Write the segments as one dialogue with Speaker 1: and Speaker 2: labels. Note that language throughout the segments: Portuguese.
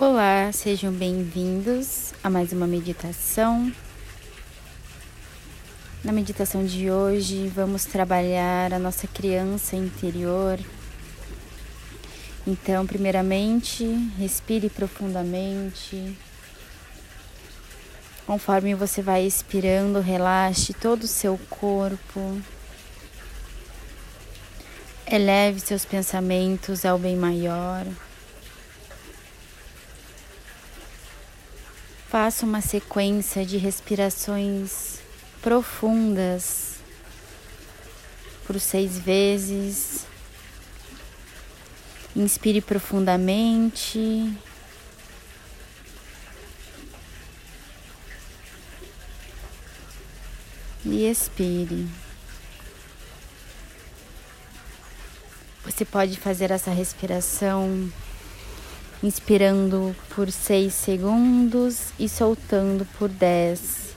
Speaker 1: Olá, sejam bem-vindos a mais uma meditação. Na meditação de hoje, vamos trabalhar a nossa criança interior. Então, primeiramente, respire profundamente. Conforme você vai expirando, relaxe todo o seu corpo. Eleve seus pensamentos ao bem maior. Faça uma sequência de respirações profundas por seis vezes. Inspire profundamente. E expire. Você pode fazer essa respiração inspirando por 6 segundos e soltando por 10.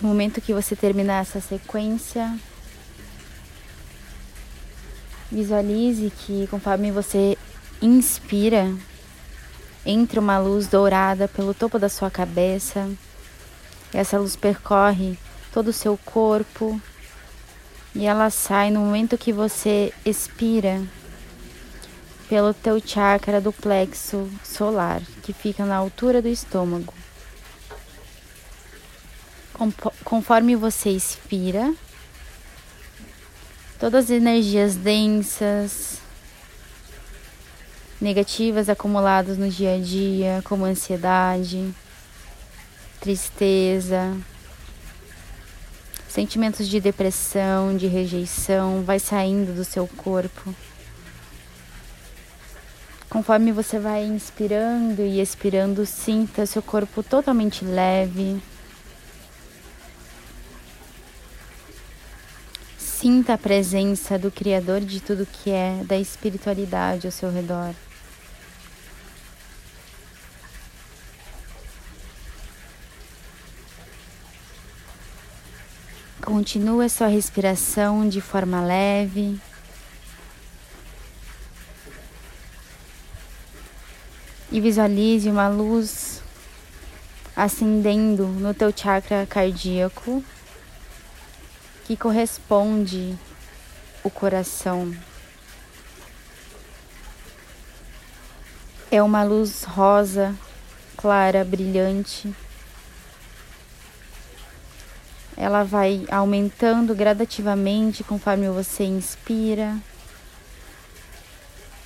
Speaker 1: No momento que você terminar essa sequência, Visualize que conforme você inspira, entra uma luz dourada pelo topo da sua cabeça. Essa luz percorre todo o seu corpo e ela sai no momento que você expira pelo teu chakra do plexo solar, que fica na altura do estômago. Conforme você expira, todas as energias densas, negativas acumuladas no dia a dia, como ansiedade, tristeza, sentimentos de depressão, de rejeição, vai saindo do seu corpo. Conforme você vai inspirando e expirando, sinta seu corpo totalmente leve. Sinta a presença do Criador de tudo que é, da espiritualidade ao seu redor. Continue a sua respiração de forma leve. E visualize uma luz acendendo no teu chakra cardíaco que corresponde o coração. É uma luz rosa, clara, brilhante. Ela vai aumentando gradativamente conforme você inspira,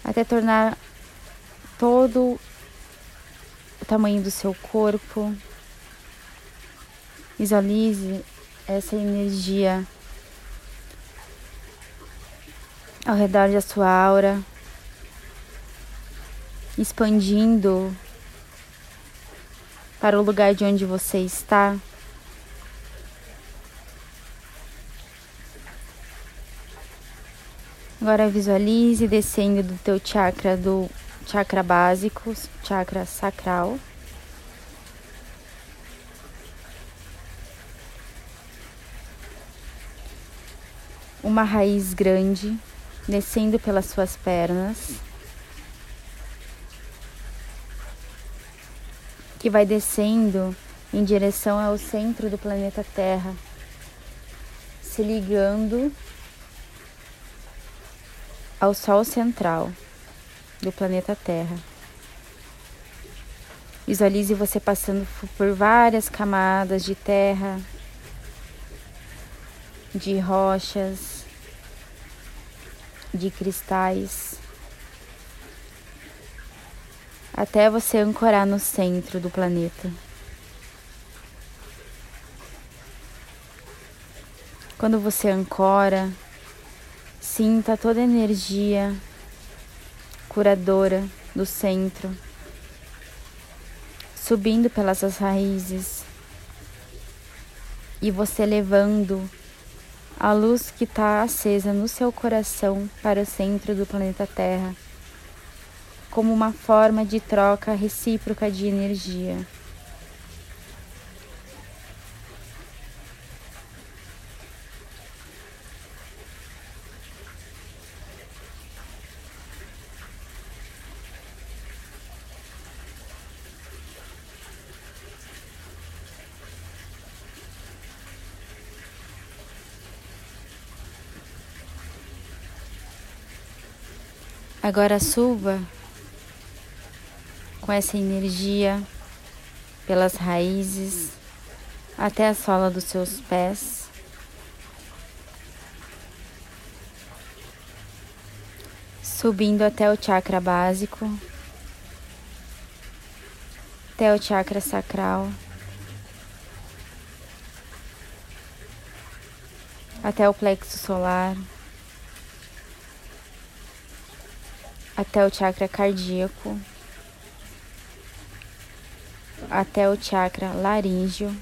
Speaker 1: até tornar todo o tamanho do seu corpo. Visualize essa energia ao redor da sua aura, expandindo para o lugar de onde você está. Agora visualize descendo do teu chakra do chakra básico, chakra sacral. Uma raiz grande descendo pelas suas pernas, que vai descendo em direção ao centro do planeta Terra, se ligando ao Sol central do planeta Terra. Visualize você passando por várias camadas de terra, de rochas, de cristais, até você ancorar no centro do planeta. Quando você ancora, sinta toda a energia curadora do centro, subindo pelas suas raízes e você levando a luz que está acesa no seu coração para o centro do planeta Terra, como uma forma de troca recíproca de energia. Agora suba com essa energia pelas raízes até a sola dos seus pés. Subindo até o chakra básico, até o chakra sacral, até o plexo solar. Até o chakra cardíaco, até o chakra laríngeo,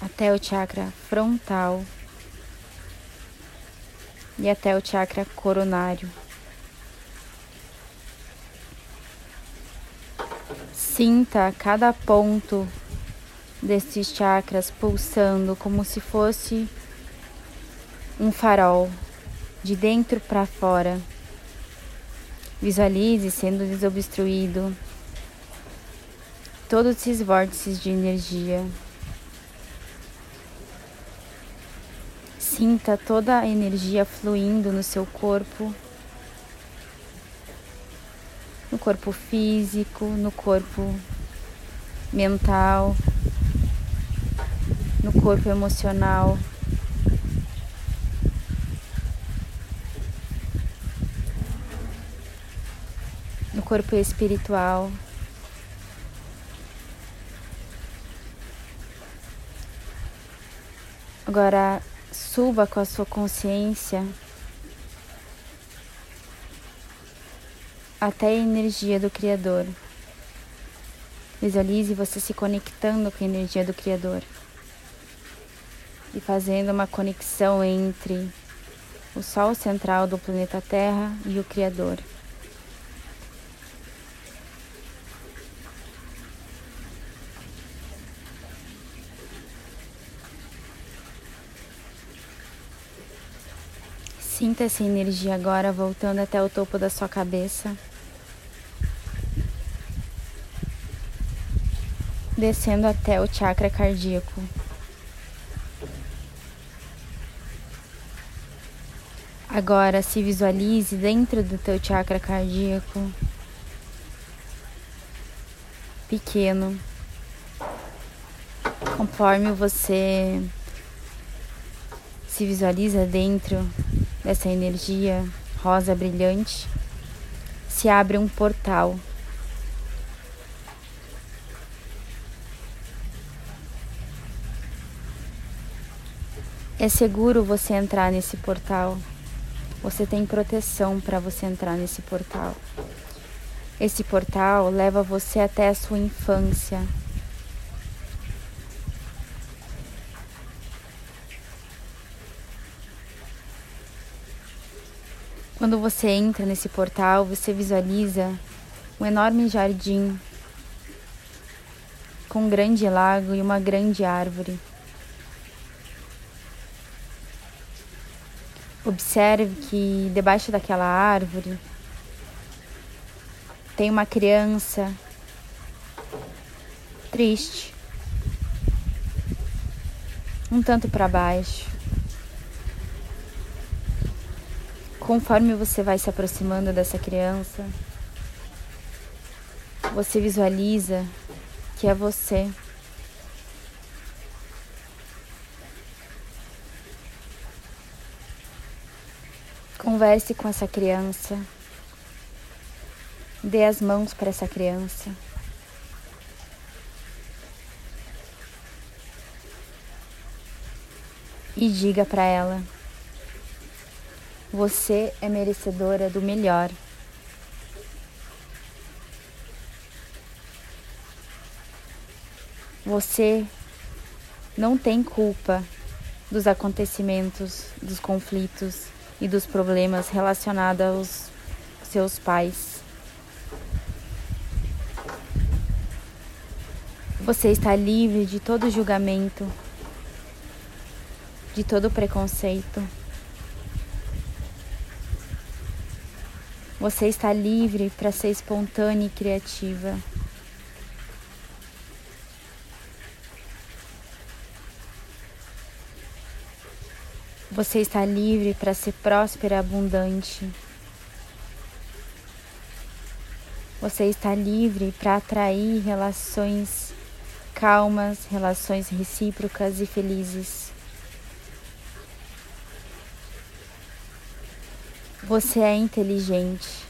Speaker 1: até o chakra frontal. E até o chakra coronário. Sinta cada ponto desses chakras pulsando como se fosse um farol de dentro para fora. Visualize sendo desobstruído todos esses vórtices de energia. Sinta toda a energia fluindo no seu corpo, no corpo físico, no corpo mental, no corpo emocional. Corpo espiritual. Agora suba com a sua consciência até a energia do Criador. Visualize você se conectando com a energia do Criador e fazendo uma conexão entre o Sol central do planeta Terra e o Criador. Sinta essa energia agora voltando até o topo da sua cabeça. Descendo até o chakra cardíaco. Agora se visualize dentro do teu chakra cardíaco. Pequeno. Conforme você se visualiza dentro dessa energia rosa brilhante, se abre um portal. É seguro você entrar nesse portal. Você tem proteção para você entrar nesse portal. Esse portal leva você até a sua infância, Quando você entra nesse portal, você visualiza um enorme jardim com um grande lago e uma grande árvore. Observe que debaixo daquela árvore tem uma criança triste, um tanto para baixo. Conforme você vai se aproximando dessa criança, você visualiza que é você. Converse com essa criança. Dê as mãos para essa criança. E diga para ela você é merecedora do melhor. Você não tem culpa dos acontecimentos, dos conflitos e dos problemas relacionados aos seus pais. Você está livre de todo julgamento, de todo preconceito. Você está livre para ser espontânea e criativa. Você está livre para ser próspera e abundante. Você está livre para atrair relações calmas, relações recíprocas e felizes. Você é inteligente.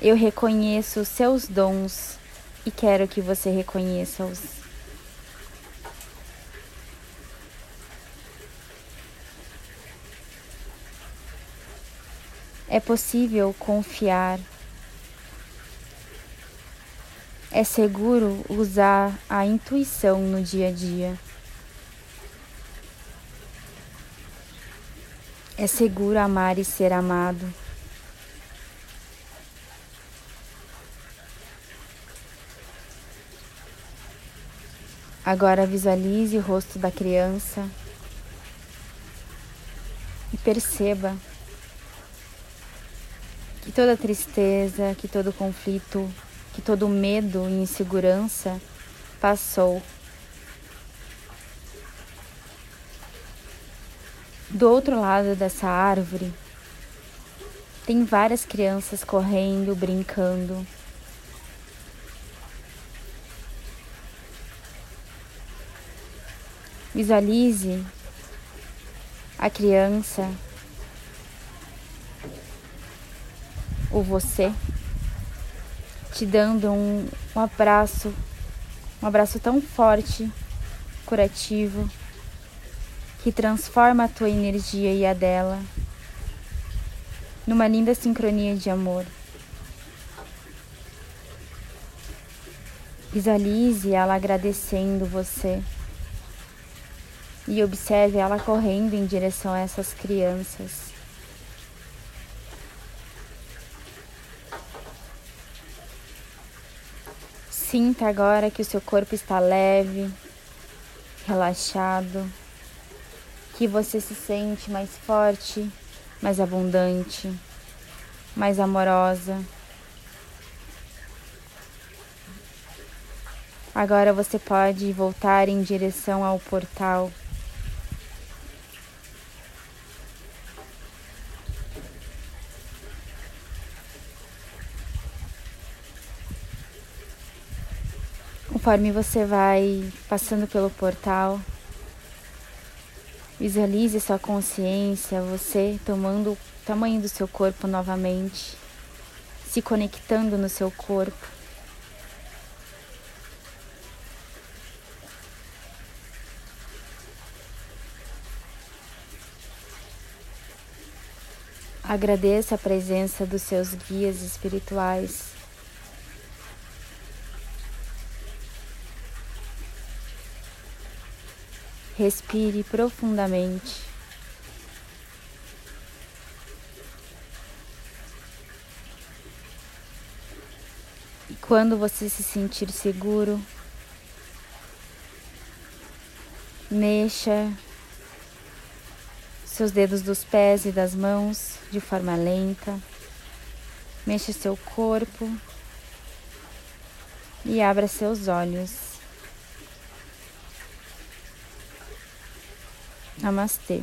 Speaker 1: Eu reconheço os seus dons e quero que você reconheça-os. É possível confiar. É seguro usar a intuição no dia a dia. É seguro amar e ser amado. Agora visualize o rosto da criança e perceba que toda tristeza, que todo conflito, que todo medo e insegurança passou. Do outro lado dessa árvore, tem várias crianças correndo, brincando. Visualize a criança o você, te dando um, um abraço, um abraço tão forte, curativo, que transforma a tua energia e a dela numa linda sincronia de amor. Visualize ela agradecendo você e observe ela correndo em direção a essas crianças. Sinta agora que o seu corpo está leve, relaxado, que você se sente mais forte, mais abundante, mais amorosa. Agora você pode voltar em direção ao portal Conforme você vai passando pelo portal, visualize sua consciência, você tomando o tamanho do seu corpo novamente, se conectando no seu corpo. Agradeça a presença dos seus guias espirituais Respire profundamente. E quando você se sentir seguro, mexa seus dedos dos pés e das mãos de forma lenta. Mexa seu corpo e abra seus olhos. Namastê.